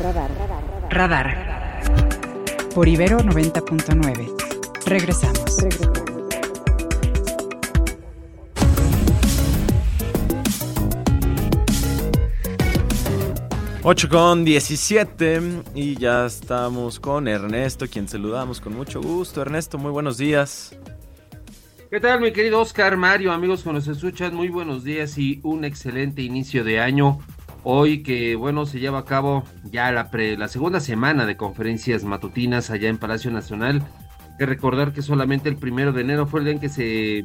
Radar. Por Ibero 90.9. Regresamos. Regresamos. 8 con 17 y ya estamos con Ernesto, quien saludamos con mucho gusto. Ernesto, muy buenos días. ¿Qué tal, mi querido Oscar Mario? Amigos que nos escuchan, muy buenos días y un excelente inicio de año. Hoy que, bueno, se lleva a cabo ya la, la segunda semana de conferencias matutinas allá en Palacio Nacional. Hay que recordar que solamente el primero de enero fue el día en que se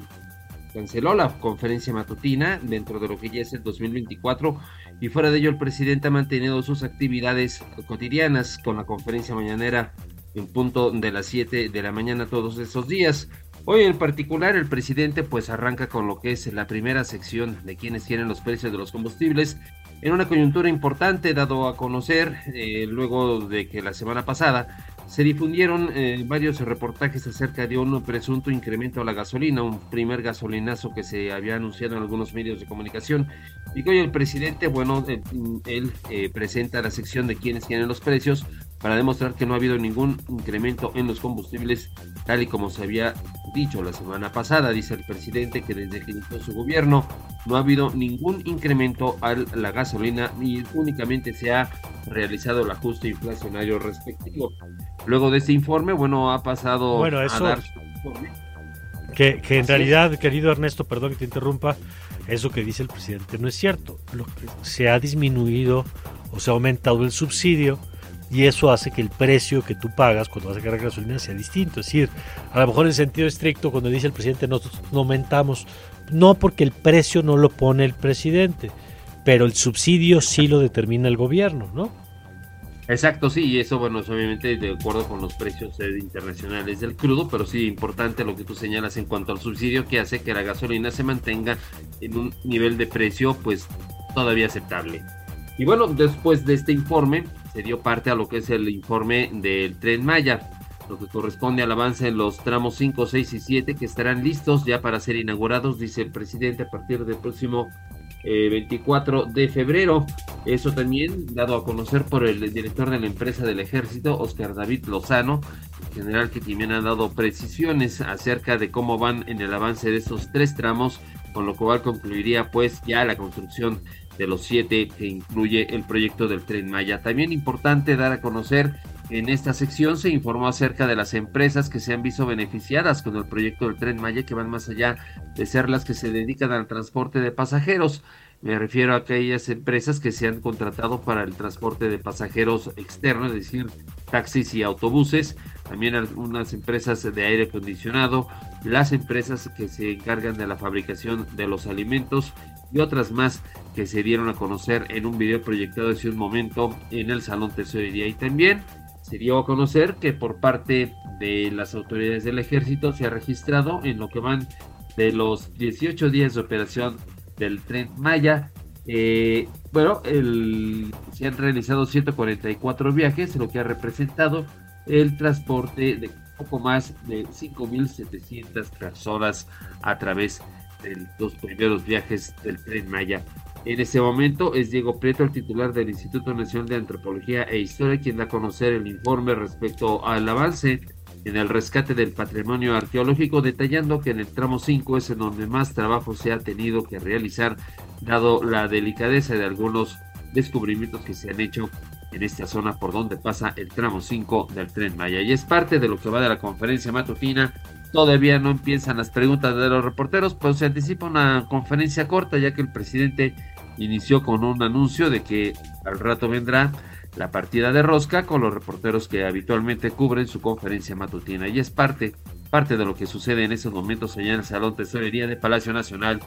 canceló la conferencia matutina dentro de lo que ya es el 2024 y fuera de ello el presidente ha mantenido sus actividades cotidianas con la conferencia mañanera en punto de las 7 de la mañana todos esos días. Hoy en particular el presidente pues arranca con lo que es la primera sección de quienes tienen los precios de los combustibles en una coyuntura importante dado a conocer eh, luego de que la semana pasada se difundieron eh, varios reportajes acerca de un presunto incremento a la gasolina, un primer gasolinazo que se había anunciado en algunos medios de comunicación. Y hoy el presidente, bueno, él, eh, presenta la sección de quienes tienen los precios para demostrar que no ha habido ningún incremento en los combustibles, tal y como se había dicho la semana pasada. Dice el presidente que desde que inició su gobierno no ha habido ningún incremento a la gasolina y únicamente se ha realizado el ajuste inflacionario respectivo. Luego de este informe, bueno, ha pasado bueno, eso, a dar Que, que en realidad, querido Ernesto, perdón que te interrumpa, eso que dice el presidente no es cierto. Lo que se ha disminuido o se ha aumentado el subsidio y eso hace que el precio que tú pagas cuando vas a cargar gasolina sea distinto. Es decir, a lo mejor en sentido estricto, cuando dice el presidente nosotros no aumentamos, no porque el precio no lo pone el presidente, pero el subsidio sí lo determina el gobierno, ¿no? Exacto, sí, y eso, bueno, es obviamente de acuerdo con los precios eh, internacionales del crudo, pero sí importante lo que tú señalas en cuanto al subsidio que hace que la gasolina se mantenga en un nivel de precio, pues, todavía aceptable. Y bueno, después de este informe, se dio parte a lo que es el informe del tren Maya, lo que corresponde al avance en los tramos 5, 6 y 7 que estarán listos ya para ser inaugurados, dice el presidente, a partir del próximo 24 eh, de febrero. Eso también dado a conocer por el director de la empresa del ejército, Oscar David Lozano, general que también ha dado precisiones acerca de cómo van en el avance de esos tres tramos, con lo cual concluiría pues ya la construcción de los siete que incluye el proyecto del tren Maya. También importante dar a conocer en esta sección se informó acerca de las empresas que se han visto beneficiadas con el proyecto del tren Maya, que van más allá de ser las que se dedican al transporte de pasajeros. Me refiero a aquellas empresas que se han contratado para el transporte de pasajeros externos, es decir, taxis y autobuses, también algunas empresas de aire acondicionado, las empresas que se encargan de la fabricación de los alimentos y otras más que se dieron a conocer en un video proyectado hace un momento en el Salón Tesorería y también se dio a conocer que por parte de las autoridades del ejército se ha registrado en lo que van de los 18 días de operación del tren Maya. Eh, bueno, se han realizado 144 viajes, lo que ha representado el transporte de poco más de 5.700 personas a través de los primeros viajes del tren Maya. En ese momento es Diego Prieto, el titular del Instituto Nacional de Antropología e Historia, quien da a conocer el informe respecto al avance en el rescate del patrimonio arqueológico, detallando que en el tramo 5 es en donde más trabajo se ha tenido que realizar, dado la delicadeza de algunos descubrimientos que se han hecho en esta zona por donde pasa el tramo 5 del tren Maya. Y es parte de lo que va de la conferencia matutina. Todavía no empiezan las preguntas de los reporteros, pero se anticipa una conferencia corta, ya que el presidente inició con un anuncio de que al rato vendrá la partida de rosca con los reporteros que habitualmente cubren su conferencia matutina y es parte, parte de lo que sucede en esos momentos allá en el Salón Tesorería de Palacio Nacional,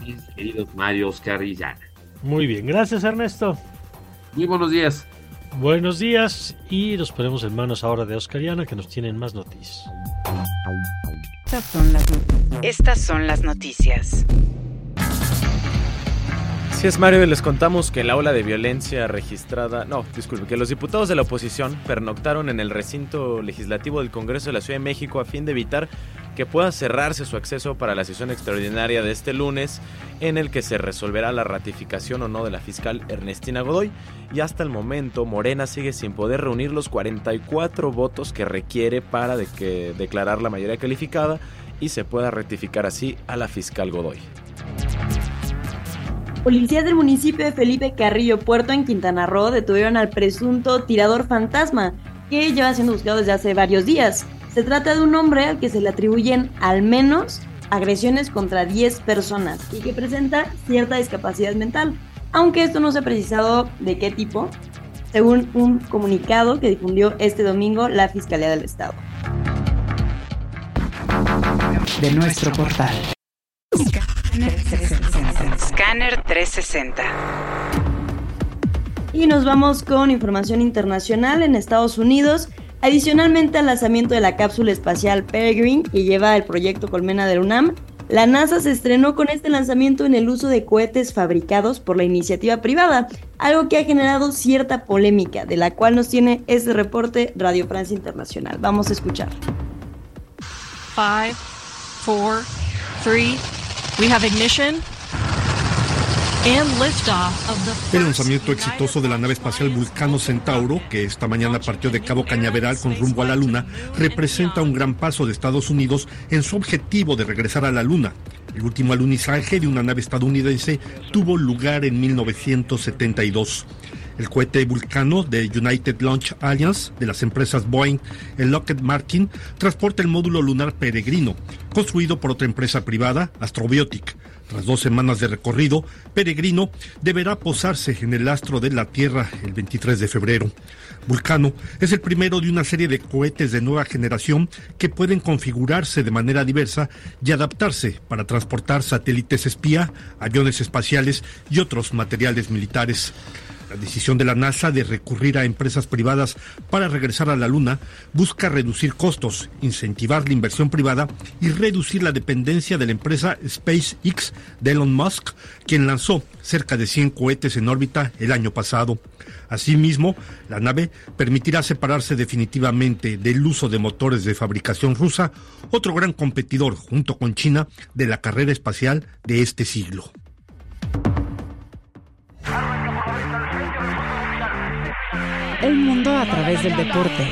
mis queridos Mario Oscar y Muy bien, gracias Ernesto. Muy buenos días. Buenos días y nos ponemos en manos ahora de Oscar y que nos tienen más noticias. Estas son las, Estas son las noticias es, Mario, les contamos que la ola de violencia registrada, no, disculpe, que los diputados de la oposición pernoctaron en el recinto legislativo del Congreso de la Ciudad de México a fin de evitar que pueda cerrarse su acceso para la sesión extraordinaria de este lunes, en el que se resolverá la ratificación o no de la fiscal Ernestina Godoy. Y hasta el momento, Morena sigue sin poder reunir los 44 votos que requiere para de que declarar la mayoría calificada y se pueda rectificar así a la fiscal Godoy. Policías del municipio de Felipe Carrillo Puerto en Quintana Roo detuvieron al presunto tirador fantasma que lleva siendo buscado desde hace varios días. Se trata de un hombre al que se le atribuyen al menos agresiones contra 10 personas y que presenta cierta discapacidad mental, aunque esto no se ha precisado de qué tipo, según un comunicado que difundió este domingo la Fiscalía del Estado. De nuestro portal. Scanner 360. Y nos vamos con información internacional en Estados Unidos. Adicionalmente al lanzamiento de la cápsula espacial Peregrine, que lleva el proyecto Colmena del UNAM, la NASA se estrenó con este lanzamiento en el uso de cohetes fabricados por la iniciativa privada, algo que ha generado cierta polémica, de la cual nos tiene este reporte Radio Francia Internacional. Vamos a escuchar. 5, 4, 3, we have ignition. El lanzamiento exitoso de la nave espacial Vulcano Centauro, que esta mañana partió de Cabo Cañaveral con rumbo a la Luna, representa un gran paso de Estados Unidos en su objetivo de regresar a la Luna. El último alunizaje de una nave estadounidense tuvo lugar en 1972. El cohete Vulcano de United Launch Alliance de las empresas Boeing y Lockheed Martin transporta el módulo lunar peregrino, construido por otra empresa privada, Astrobiotic. Tras dos semanas de recorrido, Peregrino deberá posarse en el astro de la Tierra el 23 de febrero. Vulcano es el primero de una serie de cohetes de nueva generación que pueden configurarse de manera diversa y adaptarse para transportar satélites espía, aviones espaciales y otros materiales militares. La decisión de la NASA de recurrir a empresas privadas para regresar a la Luna busca reducir costos, incentivar la inversión privada y reducir la dependencia de la empresa SpaceX de Elon Musk, quien lanzó cerca de 100 cohetes en órbita el año pasado. Asimismo, la nave permitirá separarse definitivamente del uso de motores de fabricación rusa, otro gran competidor junto con China de la carrera espacial de este siglo. El mundo a través del deporte.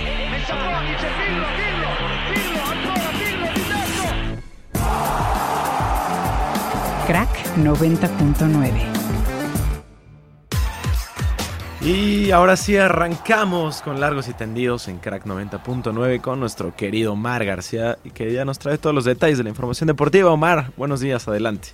Crack 90.9. Y ahora sí arrancamos con largos y tendidos en Crack 90.9 con nuestro querido Omar García, que ya nos trae todos los detalles de la información deportiva. Omar, buenos días, adelante.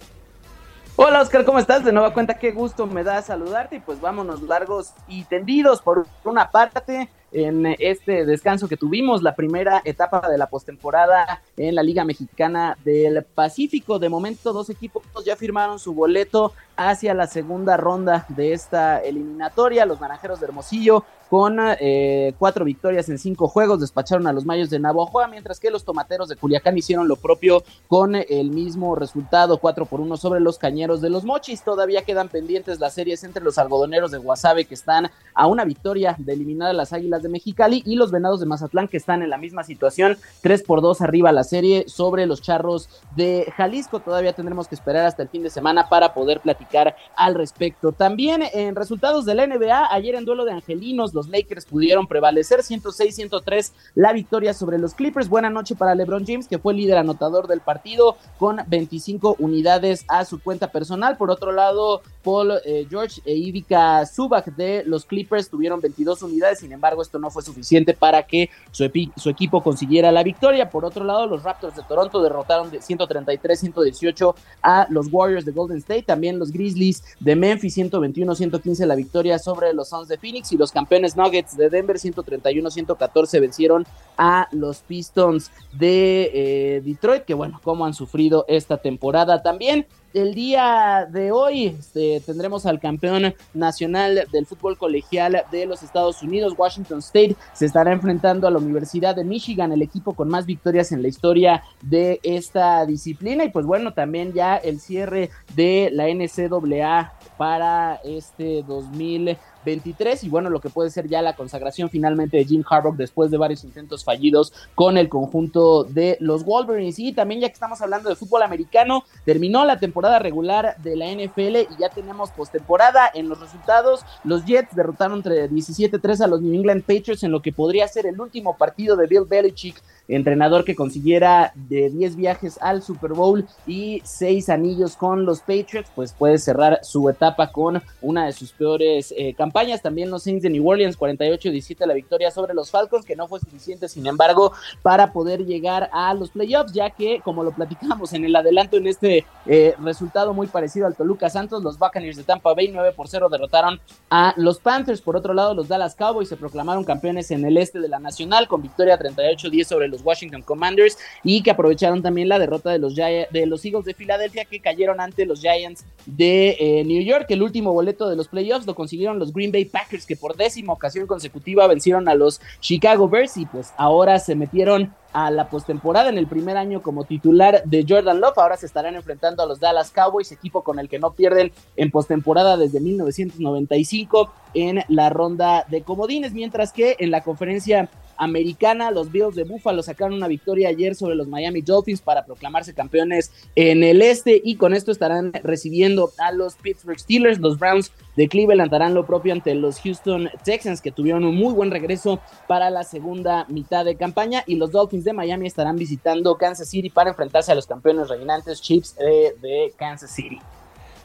Hola Oscar, ¿cómo estás? De nueva cuenta, qué gusto me da saludarte y pues vámonos largos y tendidos por una parte en este descanso que tuvimos, la primera etapa de la postemporada en la Liga Mexicana del Pacífico. De momento, dos equipos ya firmaron su boleto hacia la segunda ronda de esta eliminatoria. Los Naranjeros de Hermosillo con eh, cuatro victorias en cinco juegos despacharon a los Mayos de Navojoa, mientras que los Tomateros de Culiacán hicieron lo propio con el mismo resultado, cuatro por uno sobre los Cañeros de los Mochis. Todavía quedan pendientes las series entre los algodoneros de Guasave que están a una victoria de eliminar las Águilas de Mexicali y los Venados de Mazatlán que están en la misma situación, tres por dos arriba la serie sobre los Charros de Jalisco. Todavía tendremos que esperar hasta el fin de semana para poder platicar al respecto. También en resultados de la NBA, ayer en duelo de Angelinos, los Lakers pudieron prevalecer 106-103 la victoria sobre los Clippers. Buena noche para LeBron James, que fue líder anotador del partido con 25 unidades a su cuenta personal. Por otro lado, Paul eh, George e Ivica Zubac de los Clippers tuvieron 22 unidades, sin embargo esto no fue suficiente para que su, su equipo consiguiera la victoria. Por otro lado, los Raptors de Toronto derrotaron de 133-118 a los Warriors de Golden State, también los Grizzlies de Memphis 121-115 la victoria sobre los Suns de Phoenix y los campeones Nuggets de Denver 131-114 vencieron a los Pistons de eh, Detroit, que bueno, como han sufrido esta temporada también el día de hoy este, tendremos al campeón nacional del fútbol colegial de los Estados Unidos, Washington State, se estará enfrentando a la Universidad de Michigan, el equipo con más victorias en la historia de esta disciplina. Y pues bueno, también ya el cierre de la NCAA para este 2020 23 y bueno, lo que puede ser ya la consagración finalmente de Jim Harbaugh después de varios intentos fallidos con el conjunto de los Wolverines. Y también ya que estamos hablando de fútbol americano, terminó la temporada regular de la NFL y ya tenemos postemporada en los resultados. Los Jets derrotaron entre 17-3 a los New England Patriots en lo que podría ser el último partido de Bill Belichick entrenador que consiguiera de 10 viajes al Super Bowl y 6 anillos con los Patriots, pues puede cerrar su etapa con una de sus peores eh, campañas. También los Saints de New Orleans, 48-17 la victoria sobre los Falcons, que no fue suficiente, sin embargo, para poder llegar a los playoffs, ya que, como lo platicamos en el adelanto en este eh, resultado muy parecido al Toluca Santos, los Buccaneers de Tampa Bay 9 por 0 derrotaron a los Panthers. Por otro lado, los Dallas Cowboys se proclamaron campeones en el este de la Nacional con victoria 38-10 sobre los Washington Commanders y que aprovecharon también la derrota de los, de los Eagles de Filadelfia que cayeron ante los Giants de eh, New York. El último boleto de los playoffs lo consiguieron los Green Bay Packers que por décima ocasión consecutiva vencieron a los Chicago Bears y pues ahora se metieron a la postemporada en el primer año como titular de Jordan Love. Ahora se estarán enfrentando a los Dallas Cowboys, equipo con el que no pierden en postemporada desde 1995 en la ronda de comodines, mientras que en la conferencia americana los Bills de Buffalo sacaron una victoria ayer sobre los Miami Dolphins para proclamarse campeones en el este y con esto estarán recibiendo a los Pittsburgh Steelers, los Browns de Cleveland harán lo propio ante los Houston Texans que tuvieron un muy buen regreso para la segunda mitad de campaña y los Dolphins de Miami estarán visitando Kansas City para enfrentarse a los campeones reinantes Chiefs de Kansas City.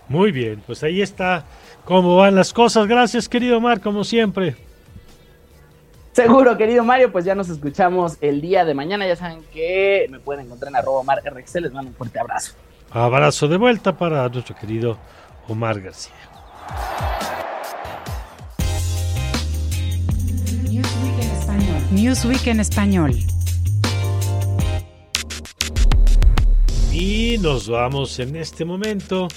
Muy bien, pues ahí está cómo van las cosas. Gracias, querido Mar, como siempre. Seguro, querido Mario, pues ya nos escuchamos el día de mañana. Ya saben que me pueden encontrar en arroba Omar RX. Les mando un fuerte abrazo. Abrazo de vuelta para nuestro querido Omar García. Newsweek en español. Newsweek en español. Y nos vamos en este momento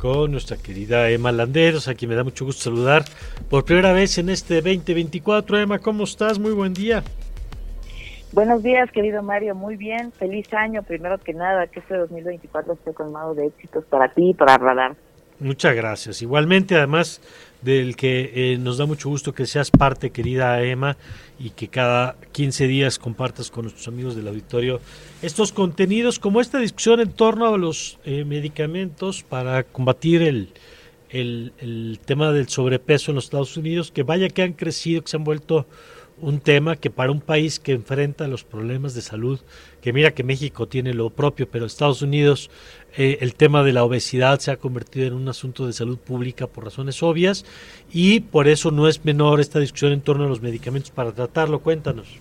con nuestra querida Emma Landeros, a quien me da mucho gusto saludar por primera vez en este 2024. Emma, ¿cómo estás? Muy buen día. Buenos días, querido Mario. Muy bien. Feliz año, primero que nada. Que este 2024 esté colmado de éxitos para ti y para Radar. Muchas gracias. Igualmente, además del que eh, nos da mucho gusto que seas parte, querida Emma, y que cada 15 días compartas con nuestros amigos del auditorio estos contenidos, como esta discusión en torno a los eh, medicamentos para combatir el, el, el tema del sobrepeso en los Estados Unidos, que vaya que han crecido, que se han vuelto un tema que para un país que enfrenta los problemas de salud, que mira que México tiene lo propio, pero Estados Unidos eh, el tema de la obesidad se ha convertido en un asunto de salud pública por razones obvias y por eso no es menor esta discusión en torno a los medicamentos para tratarlo. Cuéntanos.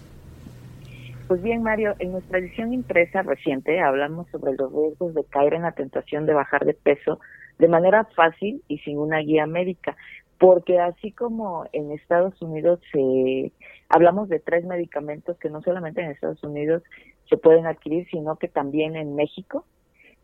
Pues bien, Mario, en nuestra edición impresa reciente hablamos sobre los riesgos de caer en la tentación de bajar de peso de manera fácil y sin una guía médica, porque así como en Estados Unidos se hablamos de tres medicamentos que no solamente en Estados Unidos se pueden adquirir, sino que también en México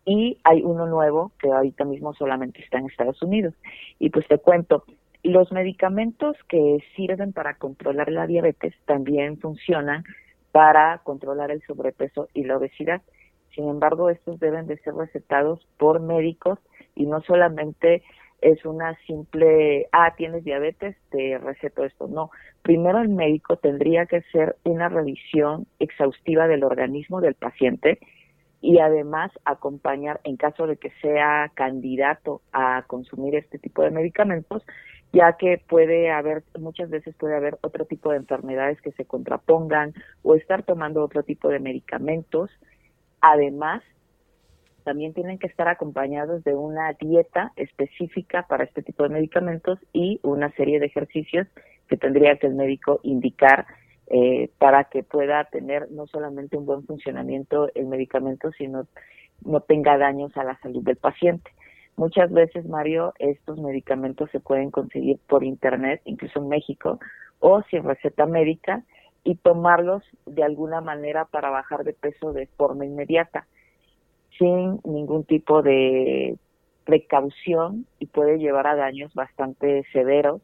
y hay uno nuevo que ahorita mismo solamente está en Estados Unidos. Y pues te cuento, los medicamentos que sirven para controlar la diabetes también funcionan para controlar el sobrepeso y la obesidad. Sin embargo, estos deben de ser recetados por médicos y no solamente es una simple, ah, tienes diabetes, te receto esto. No, primero el médico tendría que hacer una revisión exhaustiva del organismo del paciente y además acompañar, en caso de que sea candidato a consumir este tipo de medicamentos, ya que puede haber, muchas veces puede haber otro tipo de enfermedades que se contrapongan o estar tomando otro tipo de medicamentos. Además, también tienen que estar acompañados de una dieta específica para este tipo de medicamentos y una serie de ejercicios que tendría que el médico indicar eh, para que pueda tener no solamente un buen funcionamiento el medicamento, sino no tenga daños a la salud del paciente. Muchas veces, Mario, estos medicamentos se pueden conseguir por internet, incluso en México, o sin receta médica, y tomarlos de alguna manera para bajar de peso de forma inmediata sin ningún tipo de precaución y puede llevar a daños bastante severos.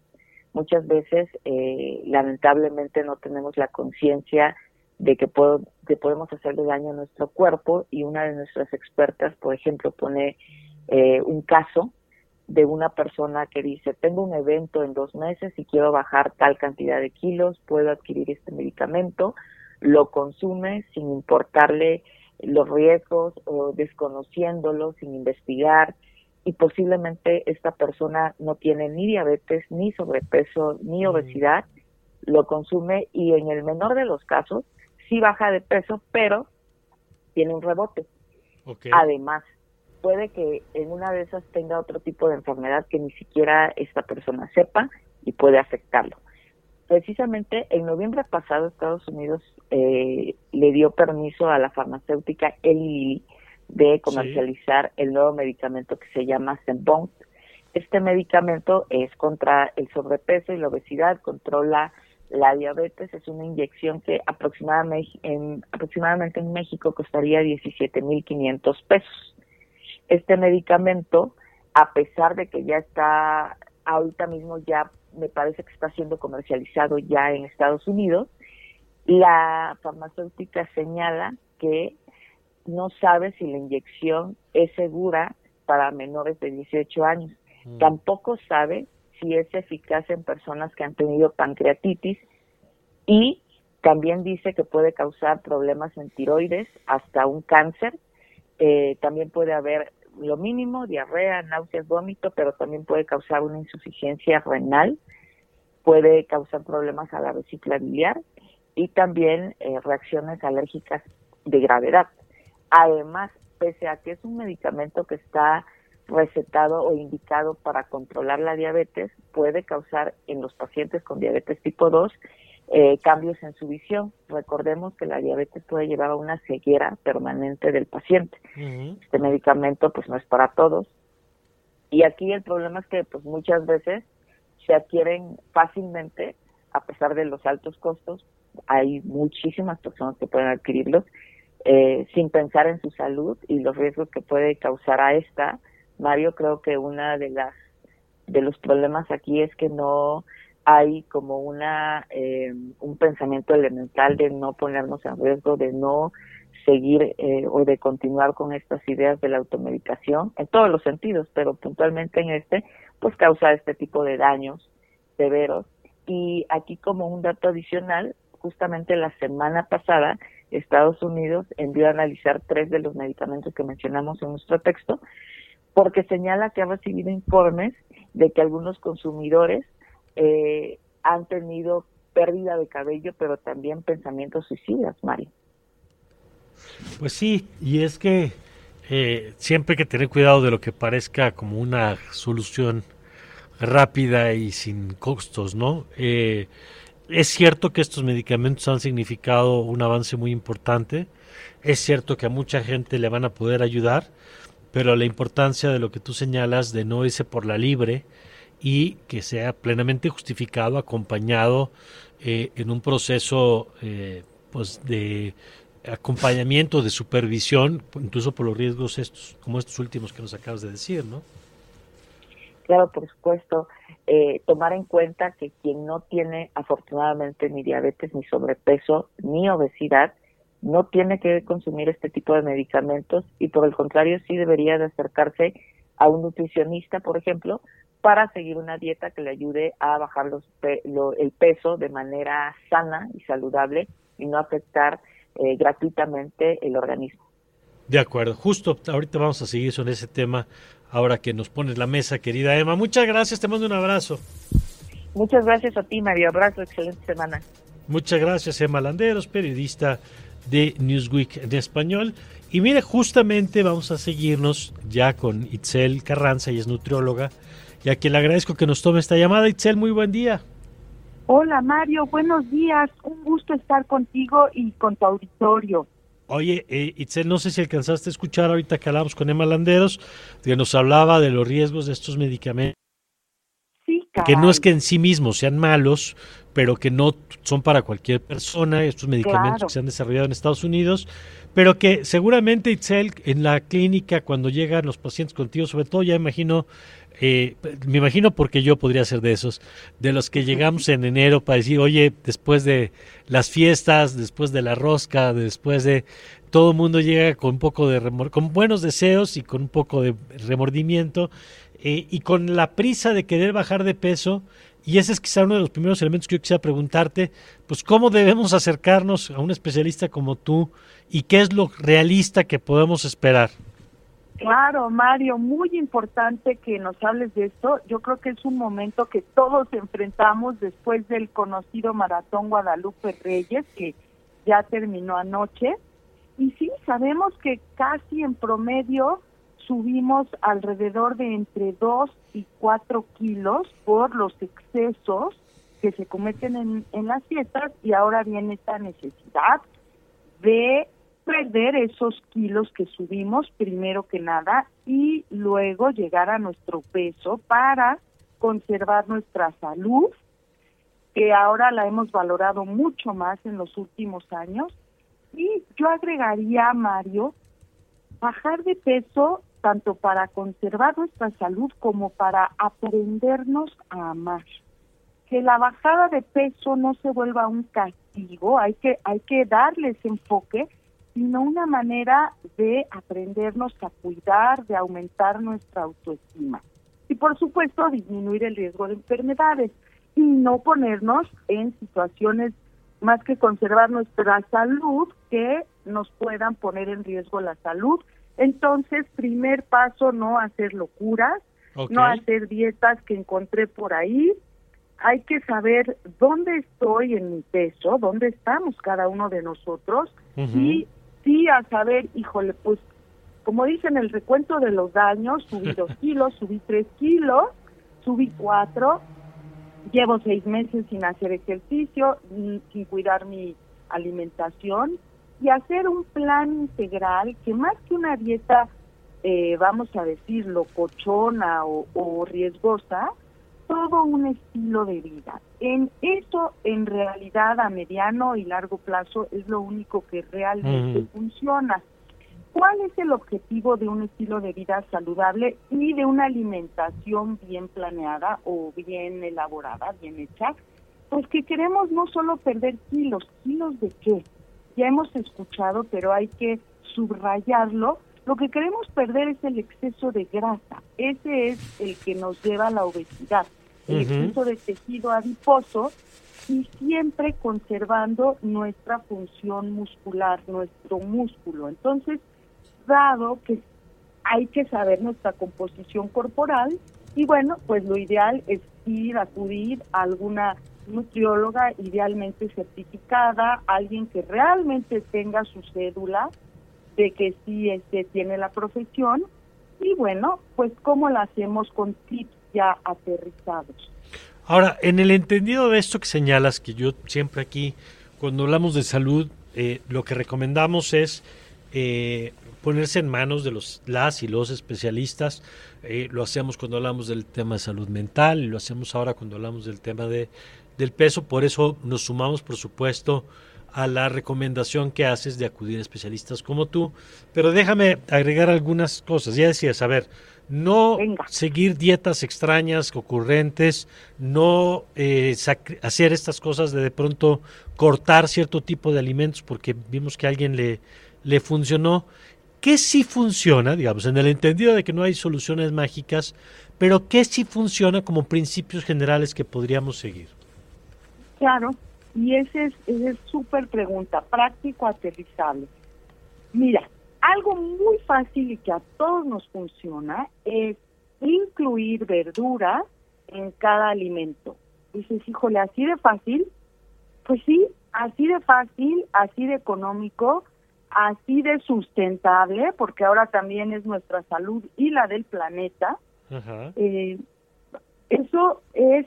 Muchas veces, eh, lamentablemente, no tenemos la conciencia de que, puedo, que podemos hacerle daño a nuestro cuerpo y una de nuestras expertas, por ejemplo, pone eh, un caso de una persona que dice, tengo un evento en dos meses y quiero bajar tal cantidad de kilos, puedo adquirir este medicamento, lo consume sin importarle los riesgos o desconociéndolo, sin investigar, y posiblemente esta persona no tiene ni diabetes, ni sobrepeso, ni obesidad, lo consume y en el menor de los casos sí baja de peso, pero tiene un rebote. Además, puede que en una de esas tenga otro tipo de enfermedad que ni siquiera esta persona sepa y puede afectarlo. Precisamente en noviembre pasado Estados Unidos eh, le dio permiso a la farmacéutica Eli de comercializar el nuevo medicamento que se llama Zenbond. Este medicamento es contra el sobrepeso y la obesidad, controla la diabetes, es una inyección que aproximadamente en, aproximadamente en México costaría 17.500 pesos. Este medicamento, a pesar de que ya está, ahorita mismo ya me parece que está siendo comercializado ya en Estados Unidos, la farmacéutica señala que no sabe si la inyección es segura para menores de 18 años. Mm. Tampoco sabe si es eficaz en personas que han tenido pancreatitis y también dice que puede causar problemas en tiroides, hasta un cáncer. Eh, también puede haber lo mínimo, diarrea, náuseas, vómito, pero también puede causar una insuficiencia renal, puede causar problemas a la vesícula biliar y también eh, reacciones alérgicas de gravedad. Además, pese a que es un medicamento que está recetado o indicado para controlar la diabetes, puede causar en los pacientes con diabetes tipo 2 eh, cambios en su visión. Recordemos que la diabetes puede llevar a una ceguera permanente del paciente. Este medicamento pues no es para todos. Y aquí el problema es que pues muchas veces se adquieren fácilmente a pesar de los altos costos. Hay muchísimas personas que pueden adquirirlos eh, sin pensar en su salud y los riesgos que puede causar a esta. Mario, creo que una de las de los problemas aquí es que no hay como una eh, un pensamiento elemental de no ponernos en riesgo, de no seguir eh, o de continuar con estas ideas de la automedicación en todos los sentidos, pero puntualmente en este, pues causa este tipo de daños severos. Y aquí como un dato adicional, justamente la semana pasada Estados Unidos envió a analizar tres de los medicamentos que mencionamos en nuestro texto, porque señala que ha recibido informes de que algunos consumidores eh, han tenido pérdida de cabello, pero también pensamientos suicidas, Mario. Pues sí, y es que eh, siempre hay que tener cuidado de lo que parezca como una solución rápida y sin costos, ¿no? Eh, es cierto que estos medicamentos han significado un avance muy importante, es cierto que a mucha gente le van a poder ayudar, pero la importancia de lo que tú señalas de no irse por la libre y que sea plenamente justificado, acompañado eh, en un proceso eh, pues de acompañamiento, de supervisión, incluso por los riesgos estos, como estos últimos que nos acabas de decir, ¿no? Claro, por supuesto. Eh, tomar en cuenta que quien no tiene afortunadamente ni diabetes, ni sobrepeso, ni obesidad, no tiene que consumir este tipo de medicamentos y por el contrario sí debería de acercarse a un nutricionista, por ejemplo, para seguir una dieta que le ayude a bajar los el peso de manera sana y saludable y no afectar eh, gratuitamente el organismo. De acuerdo, justo ahorita vamos a seguir sobre ese tema ahora que nos pones la mesa, querida Emma. Muchas gracias, te mando un abrazo. Muchas gracias a ti, Mario. Abrazo, excelente semana. Muchas gracias, Emma Landeros, periodista de Newsweek en español. Y mire, justamente vamos a seguirnos ya con Itzel Carranza, y es nutrióloga, y a quien le agradezco que nos tome esta llamada. Itzel, muy buen día. Hola Mario, buenos días. Un gusto estar contigo y con tu auditorio. Oye, eh, Itzel, no sé si alcanzaste a escuchar ahorita que hablamos con Emma Landeros, que nos hablaba de los riesgos de estos medicamentos. Sí, que no es que en sí mismos sean malos, pero que no son para cualquier persona, estos medicamentos que se han desarrollado en Estados Unidos, pero que seguramente, Itzel, en la clínica, cuando llegan los pacientes contigo, sobre todo ya imagino eh, me imagino porque yo podría ser de esos, de los que llegamos en enero para decir, oye, después de las fiestas, después de la rosca, después de todo el mundo llega con un poco de remor con buenos deseos y con un poco de remordimiento eh, y con la prisa de querer bajar de peso. Y ese es quizá uno de los primeros elementos que yo quisiera preguntarte, pues cómo debemos acercarnos a un especialista como tú y qué es lo realista que podemos esperar. Claro, Mario, muy importante que nos hables de esto. Yo creo que es un momento que todos enfrentamos después del conocido Maratón Guadalupe Reyes, que ya terminó anoche. Y sí, sabemos que casi en promedio subimos alrededor de entre 2 y 4 kilos por los excesos que se cometen en, en las fiestas y ahora viene esta necesidad de perder esos kilos que subimos primero que nada y luego llegar a nuestro peso para conservar nuestra salud, que ahora la hemos valorado mucho más en los últimos años. Y yo agregaría, Mario, bajar de peso tanto para conservar nuestra salud como para aprendernos a amar. Que la bajada de peso no se vuelva un castigo, hay que, hay que darle ese enfoque sino una manera de aprendernos a cuidar, de aumentar nuestra autoestima. Y por supuesto, disminuir el riesgo de enfermedades y no ponernos en situaciones más que conservar nuestra salud que nos puedan poner en riesgo la salud. Entonces, primer paso, no hacer locuras, no hacer dietas que encontré por ahí. Hay que saber dónde estoy en mi peso, dónde estamos cada uno de nosotros y sí a saber, híjole, pues como dicen el recuento de los daños, subí dos kilos, subí tres kilos, subí cuatro, llevo seis meses sin hacer ejercicio, sin cuidar mi alimentación y hacer un plan integral que más que una dieta, eh, vamos a decirlo, cochona o, o riesgosa, todo un estilo de vida. En eso, en realidad, a mediano y largo plazo, es lo único que realmente funciona. ¿Cuál es el objetivo de un estilo de vida saludable y de una alimentación bien planeada o bien elaborada, bien hecha? Pues que queremos no solo perder kilos, kilos de qué. Ya hemos escuchado, pero hay que subrayarlo. Lo que queremos perder es el exceso de grasa. Ese es el que nos lleva a la obesidad el de tejido adiposo y siempre conservando nuestra función muscular, nuestro músculo. Entonces, dado que hay que saber nuestra composición corporal, y bueno, pues lo ideal es ir a acudir a alguna nutrióloga idealmente certificada, alguien que realmente tenga su cédula de que sí este, tiene la profesión, y bueno, pues cómo la hacemos con tips ya aterrizados. Ahora, en el entendido de esto que señalas, que yo siempre aquí, cuando hablamos de salud, eh, lo que recomendamos es eh, ponerse en manos de los las y los especialistas. Eh, lo hacemos cuando hablamos del tema de salud mental y lo hacemos ahora cuando hablamos del tema de, del peso. Por eso nos sumamos, por supuesto, a la recomendación que haces de acudir a especialistas como tú. Pero déjame agregar algunas cosas. Ya decías, a ver, no seguir dietas extrañas, ocurrentes, no eh, hacer estas cosas de de pronto cortar cierto tipo de alimentos porque vimos que a alguien le, le funcionó. ¿Qué sí funciona, digamos, en el entendido de que no hay soluciones mágicas, pero qué sí funciona como principios generales que podríamos seguir? Claro, y esa es súper pregunta, práctico aterrizable. Mira, algo muy fácil y que a todos nos funciona es incluir verdura en cada alimento. Dices, híjole, así de fácil. Pues sí, así de fácil, así de económico, así de sustentable, porque ahora también es nuestra salud y la del planeta. Eh, eso es,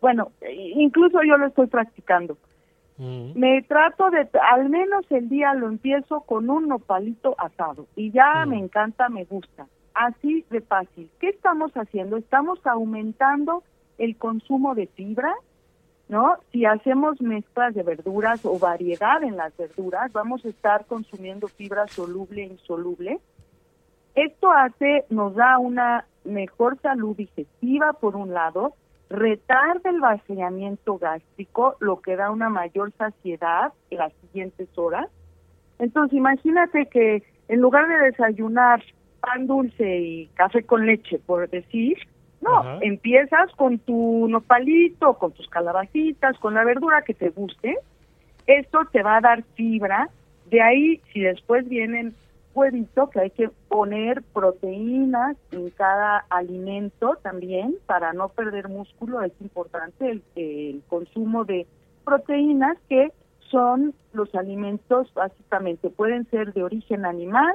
bueno, incluso yo lo estoy practicando. Me trato de, al menos el día lo empiezo con un nopalito asado y ya me encanta, me gusta. Así de fácil. ¿Qué estamos haciendo? Estamos aumentando el consumo de fibra, ¿no? Si hacemos mezclas de verduras o variedad en las verduras, vamos a estar consumiendo fibra soluble e insoluble. Esto hace, nos da una mejor salud digestiva por un lado, retarda el vaciamiento gástrico, lo que da una mayor saciedad en las siguientes horas. Entonces, imagínate que en lugar de desayunar pan dulce y café con leche, por decir, no, Ajá. empiezas con tu nopalito, con tus calabacitas, con la verdura que te guste. Esto te va a dar fibra. De ahí, si después vienen huevito, que hay que poner proteínas en cada alimento también para no perder músculo, es importante el, el consumo de proteínas que son los alimentos básicamente pueden ser de origen animal,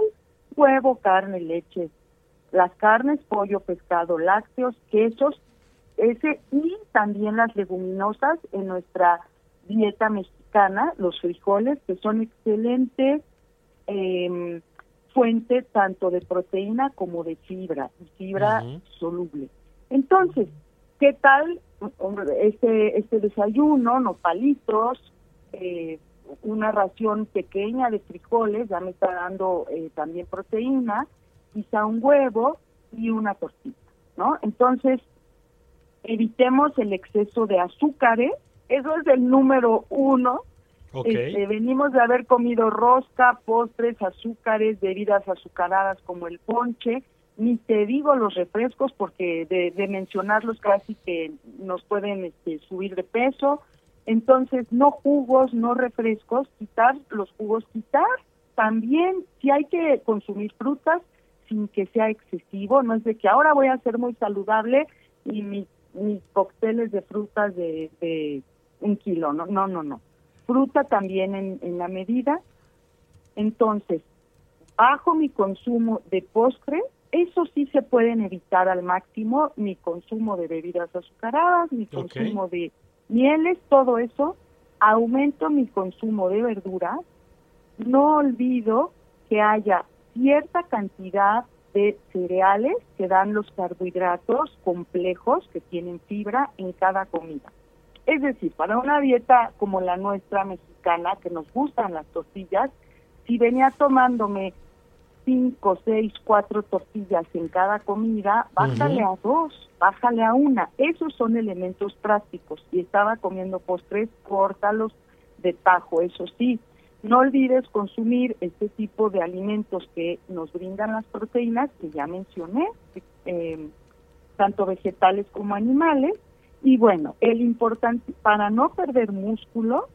huevo, carne, leche, las carnes, pollo, pescado, lácteos, quesos, ese y también las leguminosas en nuestra dieta mexicana, los frijoles que son excelentes eh, fuente tanto de proteína como de fibra, y fibra soluble. Entonces, ¿qué tal este, este desayuno, nopalitos, eh, una ración pequeña de frijoles, ya me está dando eh, también proteína, quizá un huevo y una tortilla, ¿no? Entonces, evitemos el exceso de azúcares, eso es el número uno, Este, venimos de haber comido rosca, postres, azúcares, bebidas azucaradas como el ponche, ni te digo los refrescos porque de, de mencionarlos casi que nos pueden este, subir de peso. Entonces, no jugos, no refrescos, quitar los jugos, quitar. También si hay que consumir frutas sin que sea excesivo, no es de que ahora voy a ser muy saludable y mi- mis cócteles de frutas de, de un kilo, no, no, no, no fruta también en, en la medida. Entonces, bajo mi consumo de postre, eso sí se pueden evitar al máximo, mi consumo de bebidas azucaradas, mi consumo de mieles, todo eso, aumento mi consumo de verduras, no olvido que haya cierta cantidad de cereales que dan los carbohidratos complejos que tienen fibra en cada comida. Es decir, para una dieta como la nuestra mexicana, que nos gustan las tortillas, si venía tomándome cinco, seis, cuatro tortillas en cada comida, bájale a dos, bájale a una. Esos son elementos prácticos. Y estaba comiendo postres, córtalos de tajo, eso sí. No olvides consumir este tipo de alimentos que nos brindan las proteínas que ya mencioné, eh, tanto vegetales como animales. Y bueno, el importante, para no perder músculo,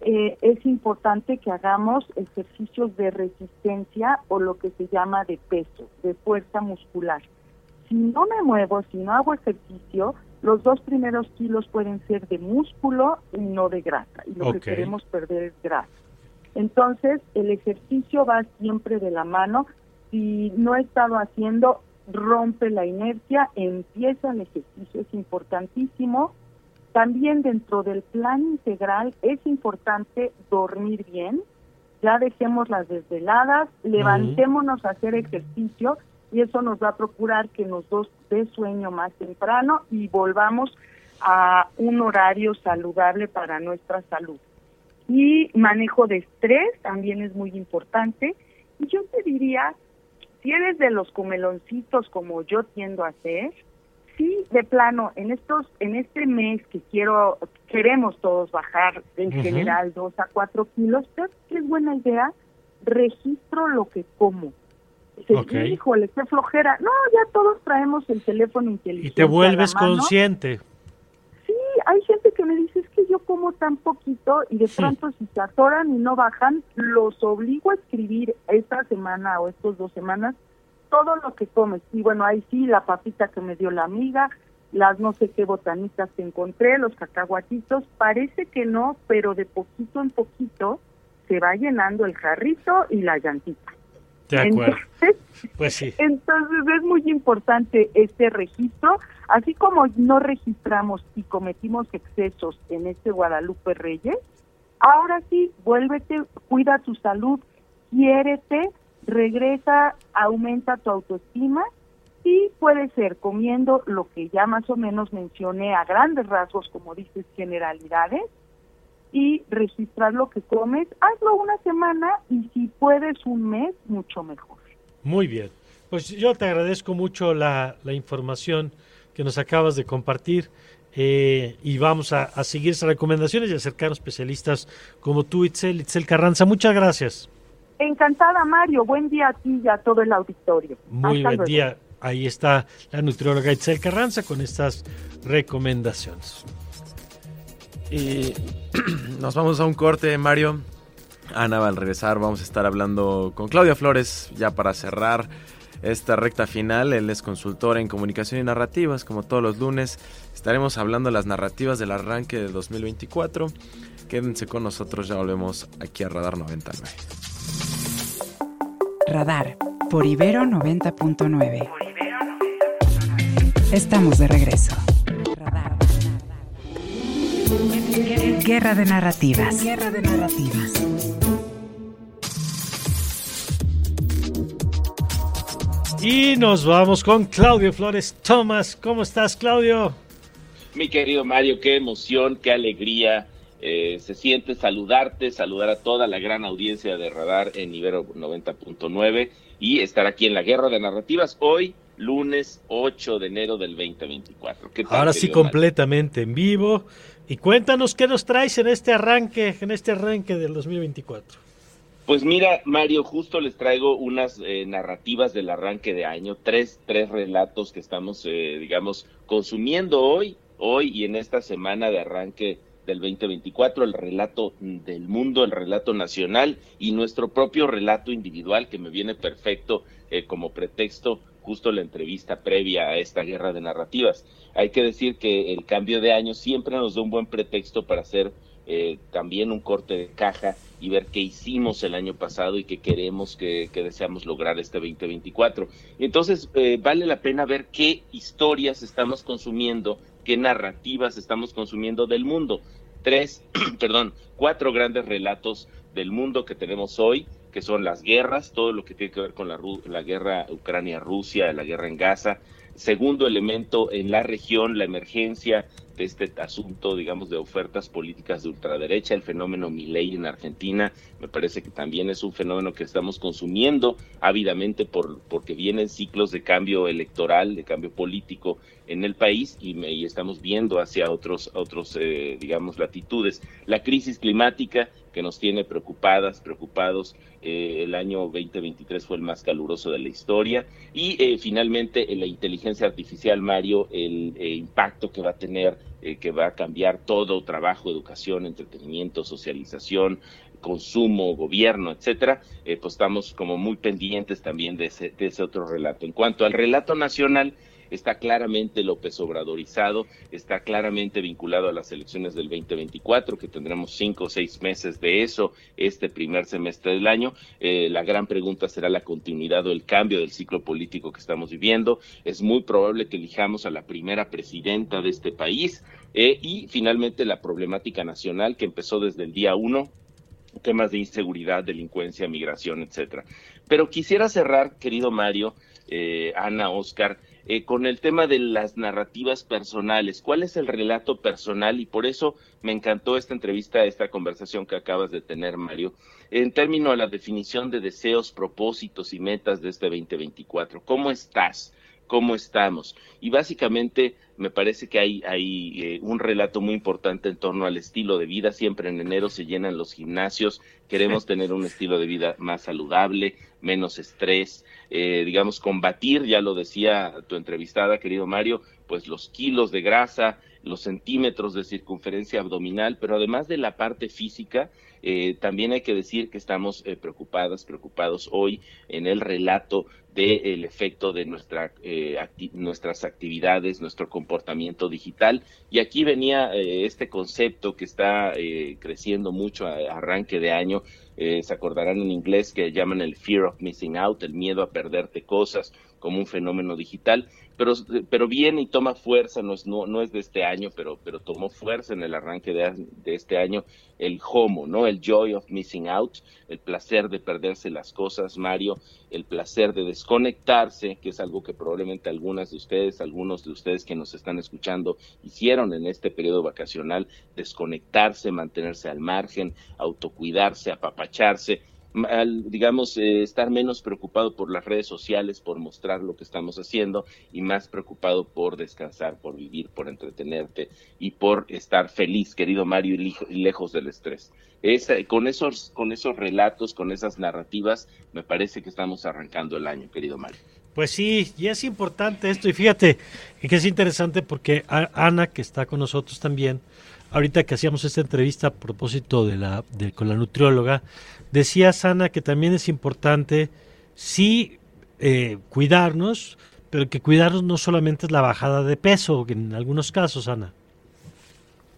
eh, es importante que hagamos ejercicios de resistencia o lo que se llama de peso, de fuerza muscular. Si no me muevo, si no hago ejercicio, los dos primeros kilos pueden ser de músculo y no de grasa. Y lo que queremos perder es grasa. Entonces, el ejercicio va siempre de la mano. Si no he estado haciendo, rompe la inercia, empieza el ejercicio, es importantísimo. También dentro del plan integral es importante dormir bien, ya dejemos las desveladas, levantémonos a hacer ejercicio y eso nos va a procurar que nos dos dé sueño más temprano y volvamos a un horario saludable para nuestra salud. Y manejo de estrés también es muy importante. Y yo te diría, si eres de los comeloncitos como yo tiendo a ser, sí, de plano, en estos, en este mes que quiero, queremos todos bajar en general dos a cuatro kilos, ¿sabes qué es buena idea? Registro lo que como. Dices, híjole, qué flojera. No, ya todos traemos el teléfono Y inteligente. te a la vuelves mano. consciente. Sí, hay gente que me dice, yo como tan poquito y de pronto si se atoran y no bajan, los obligo a escribir esta semana o estas dos semanas todo lo que comes. Y bueno, ahí sí, la papita que me dio la amiga, las no sé qué botanitas que encontré, los cacahuatitos, parece que no, pero de poquito en poquito se va llenando el jarrito y la llantita. De acuerdo. Entonces, Pues sí. entonces es muy importante este registro, así como no registramos y cometimos excesos en este Guadalupe Reyes, ahora sí, vuélvete, cuida tu salud, quiérete, regresa, aumenta tu autoestima y puede ser comiendo lo que ya más o menos mencioné a grandes rasgos, como dices, generalidades, y registrar lo que comes, hazlo una semana y si puedes un mes, mucho mejor. Muy bien. Pues yo te agradezco mucho la, la información que nos acabas de compartir. Eh, y vamos a, a, seguir esas recomendaciones y acercarnos especialistas como tú, Itzel, Itzel Carranza. Muchas gracias. Encantada, Mario. Buen día a ti y a todo el auditorio. Muy buen día. Ahí está la nutrióloga Itzel Carranza con estas recomendaciones. Y nos vamos a un corte, Mario. Ana, al regresar vamos a estar hablando con Claudia Flores ya para cerrar esta recta final. Él es consultor en comunicación y narrativas, como todos los lunes. Estaremos hablando de las narrativas del arranque de 2024. Quédense con nosotros, ya volvemos aquí a Radar 99. Radar por Ibero 90.9. Estamos de regreso. Radar. Guerra de narrativas. Guerra de narrativas. Y nos vamos con Claudio Flores Tomás. ¿Cómo estás, Claudio? Mi querido Mario, qué emoción, qué alegría. Eh, se siente saludarte, saludar a toda la gran audiencia de Radar en Ibero 90.9 y estar aquí en la Guerra de Narrativas hoy, lunes 8 de enero del 2024. ¿Qué tal, Ahora sí, completamente en vivo. Y cuéntanos qué nos traes en este arranque, en este arranque del 2024. Pues mira, Mario, justo les traigo unas eh, narrativas del arranque de año, tres, tres relatos que estamos, eh, digamos, consumiendo hoy, hoy y en esta semana de arranque del 2024, el relato del mundo, el relato nacional y nuestro propio relato individual que me viene perfecto eh, como pretexto justo la entrevista previa a esta guerra de narrativas. Hay que decir que el cambio de año siempre nos da un buen pretexto para hacer eh, también un corte de caja y ver qué hicimos el año pasado y qué queremos, que, deseamos lograr este 2024. Entonces, eh, vale la pena ver qué historias estamos consumiendo, qué narrativas estamos consumiendo del mundo. Tres, perdón, cuatro grandes relatos del mundo que tenemos hoy, que son las guerras, todo lo que tiene que ver con la, la guerra Ucrania-Rusia, la guerra en Gaza. Segundo elemento, en la región, la emergencia este asunto, digamos, de ofertas políticas de ultraderecha, el fenómeno Milei en Argentina, me parece que también es un fenómeno que estamos consumiendo ávidamente por, porque vienen ciclos de cambio electoral, de cambio político en el país y, me, y estamos viendo hacia otros, otros eh, digamos, latitudes. La crisis climática que nos tiene preocupadas, preocupados. Eh, el año 2023 fue el más caluroso de la historia. Y eh, finalmente, la inteligencia artificial, Mario, el impacto que va a tener, que va a cambiar todo, trabajo, educación, entretenimiento, socialización, consumo, gobierno, etcétera, pues estamos como muy pendientes también de ese otro relato. En cuanto al relato nacional, está claramente López Obradorizado, está claramente vinculado a las elecciones del 2024, que tendremos cinco o seis meses de eso este primer semestre del año. Eh, la gran pregunta será la continuidad o el cambio del ciclo político que estamos viviendo. Es muy probable que elijamos a la primera presidenta de este país. Eh, y finalmente la problemática nacional que empezó desde el día uno temas de inseguridad, delincuencia, migración, etcétera. Pero quisiera cerrar, querido Mario, eh, Ana, Oscar, eh, con el tema de las narrativas personales. ¿Cuál es el relato personal? Y por eso me encantó esta entrevista, esta conversación que acabas de tener, Mario, en términos de la definición de deseos, propósitos y metas de este 2024. ¿Cómo estás? ¿Cómo estamos? Y básicamente me parece que hay, hay eh, un relato muy importante en torno al estilo de vida. Siempre en enero se llenan los gimnasios. Queremos tener un estilo de vida más saludable, menos estrés, eh, digamos, combatir, ya lo decía tu entrevistada, querido Mario, pues los kilos de grasa, los centímetros de circunferencia abdominal, pero además de la parte física, eh, también hay que decir que estamos eh, preocupadas, preocupados hoy en el relato del efecto de nuestra, eh, nuestras actividades, nuestro comportamiento digital. Y aquí venía este concepto que está creciendo mucho a, arranque de año. Se acordarán en inglés que llaman el fear of missing out, el miedo a perderte cosas como un fenómeno digital pero, pero viene y toma fuerza, no es, no, no es de este año, pero, pero tomó fuerza en el arranque de, de, este año el homo, ¿no? El joy of missing out, el placer de perderse las cosas, Mario, el placer de desconectarse, que es algo que probablemente algunas de ustedes, algunos de ustedes que nos están escuchando hicieron en este periodo vacacional, desconectarse, mantenerse al margen, autocuidarse, apapacharse, al, digamos, eh, estar menos preocupado por las redes sociales, por mostrar lo que estamos haciendo y más preocupado por descansar, por vivir, por entretenerte y por estar feliz, querido Mario, y, lejos del estrés. con, esos, con esos relatos, con esas narrativas, me parece que estamos arrancando el año, querido Mario. Pues sí, y es importante esto, y fíjate que es interesante porque Ana, que está con nosotros también, ahorita que hacíamos esta entrevista a propósito de la, de, con la nutrióloga, decía Ana que también es importante, sí, eh, cuidarnos, pero que cuidarnos no solamente es la bajada de peso, en algunos casos, Ana.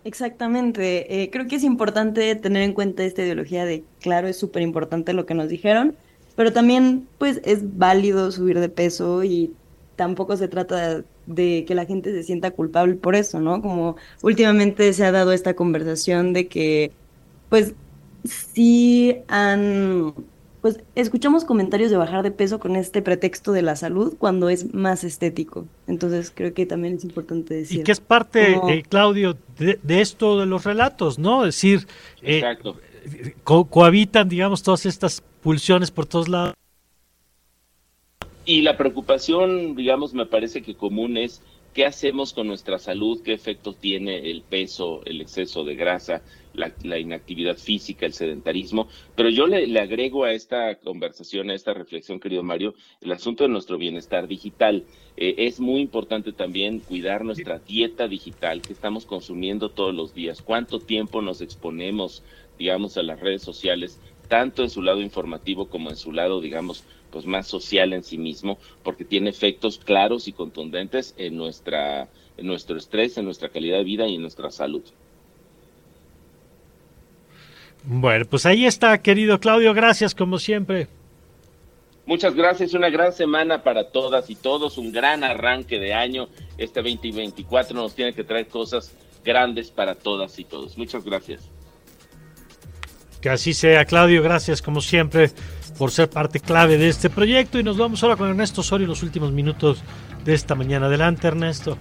Exactamente, eh, creo que es importante tener en cuenta esta ideología de, claro, es súper importante lo que nos dijeron, pero también pues es válido subir de peso y tampoco se trata de que la gente se sienta culpable por eso, ¿no? Como últimamente se ha dado esta conversación de que pues sí han pues escuchamos comentarios de bajar de peso con este pretexto de la salud cuando es más estético. Entonces creo que también es importante decir. Y que es parte, eh, Claudio, de, esto de los relatos, ¿no? Es decir, eh, cohabitan, digamos, todas estas pulsiones por todos lados. Y la preocupación, digamos, me parece que común es qué hacemos con nuestra salud, qué efectos tiene el peso, el exceso de grasa, la, inactividad física, el sedentarismo. Pero yo le, agrego a esta conversación, a esta reflexión, querido Mario, el asunto de nuestro bienestar digital. Eh, es muy importante también cuidar nuestra dieta digital que estamos consumiendo todos los días, cuánto tiempo nos exponemos, digamos, a las redes sociales tanto en su lado informativo como en su lado, digamos, pues más social en sí mismo, porque tiene efectos claros y contundentes en nuestra en nuestro estrés, en nuestra calidad de vida y en nuestra salud. Bueno, pues ahí está, querido Claudio, gracias como siempre. Muchas gracias, una gran semana para todas y todos, un gran arranque de año. Este 2024 nos tiene que traer cosas grandes para todas y todos. Muchas gracias. Que así sea, Claudio. Gracias, como siempre, por ser parte clave de este proyecto. Y nos vamos ahora con Ernesto Osorio los últimos minutos de esta mañana. Adelante, Ernesto.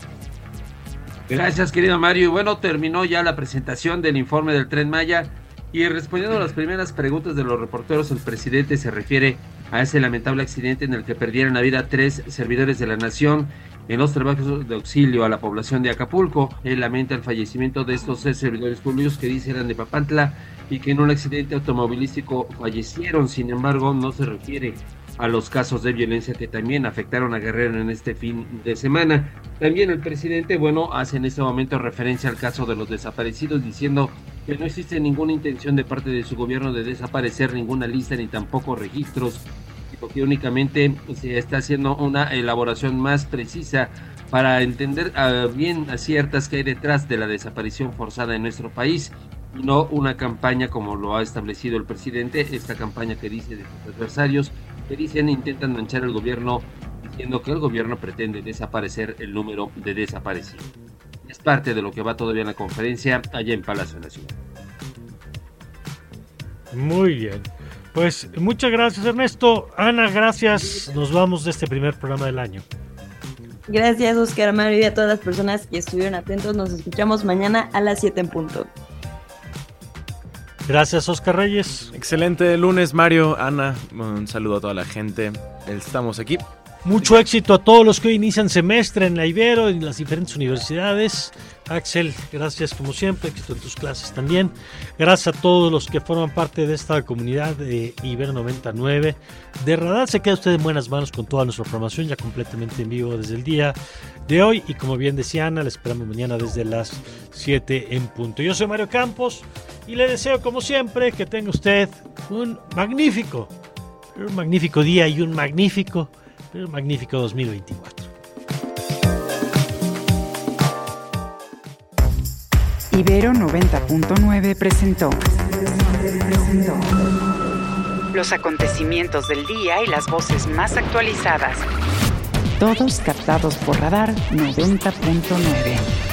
Gracias, querido Mario. bueno, terminó ya la presentación del informe del Tren Maya. Y respondiendo a las primeras preguntas de los reporteros, el presidente se refiere a ese lamentable accidente en el que perdieron la vida tres servidores de la nación en los trabajos de auxilio a la población de Acapulco. Él lamenta el fallecimiento de estos seis servidores públicos que dice eran de Papantla y que en un accidente automovilístico fallecieron. Sin embargo, no se refiere a los casos de violencia que también afectaron a Guerrero en este fin de semana. También el presidente, bueno, hace en este momento referencia al caso de los desaparecidos, diciendo que no existe ninguna intención de parte de su gobierno de desaparecer ninguna lista ni tampoco registros, porque únicamente se está haciendo una elaboración más precisa para entender ah, bien a ciertas que hay detrás de la desaparición forzada en nuestro país no una campaña como lo ha establecido el presidente, esta campaña que dice de sus adversarios, que dicen intentan manchar el gobierno diciendo que el gobierno pretende desaparecer el número de desaparecidos. Es parte de lo que va todavía en la conferencia allá en Palacio Nacional. Muy bien. Pues muchas gracias Ernesto. Ana, gracias. Nos vamos de este primer programa del año. Gracias Oscar Mario y a todas las personas que estuvieron atentos. Nos escuchamos mañana a las 7 en punto. Gracias, Oscar Reyes. Excelente lunes, Mario, Ana. Un saludo a toda la gente. Estamos aquí. Mucho éxito a todos los que hoy inician semestre en la Ibero, en las diferentes universidades. Axel, gracias como siempre, éxito en tus clases también. Gracias a todos los que forman parte de esta comunidad de Ibero 99. De Radar se queda usted en buenas manos con toda nuestra programación, ya completamente en vivo desde el día de hoy. Y como bien decía Ana, la esperamos mañana desde las 7 en punto. Yo soy Mario Campos y le deseo como siempre que tenga usted un magnífico, un magnífico día y un magnífico, magnífico 2024. Ibero 90.9 presentó los acontecimientos del día y las voces más actualizadas. Todos captados por Radar 90.9.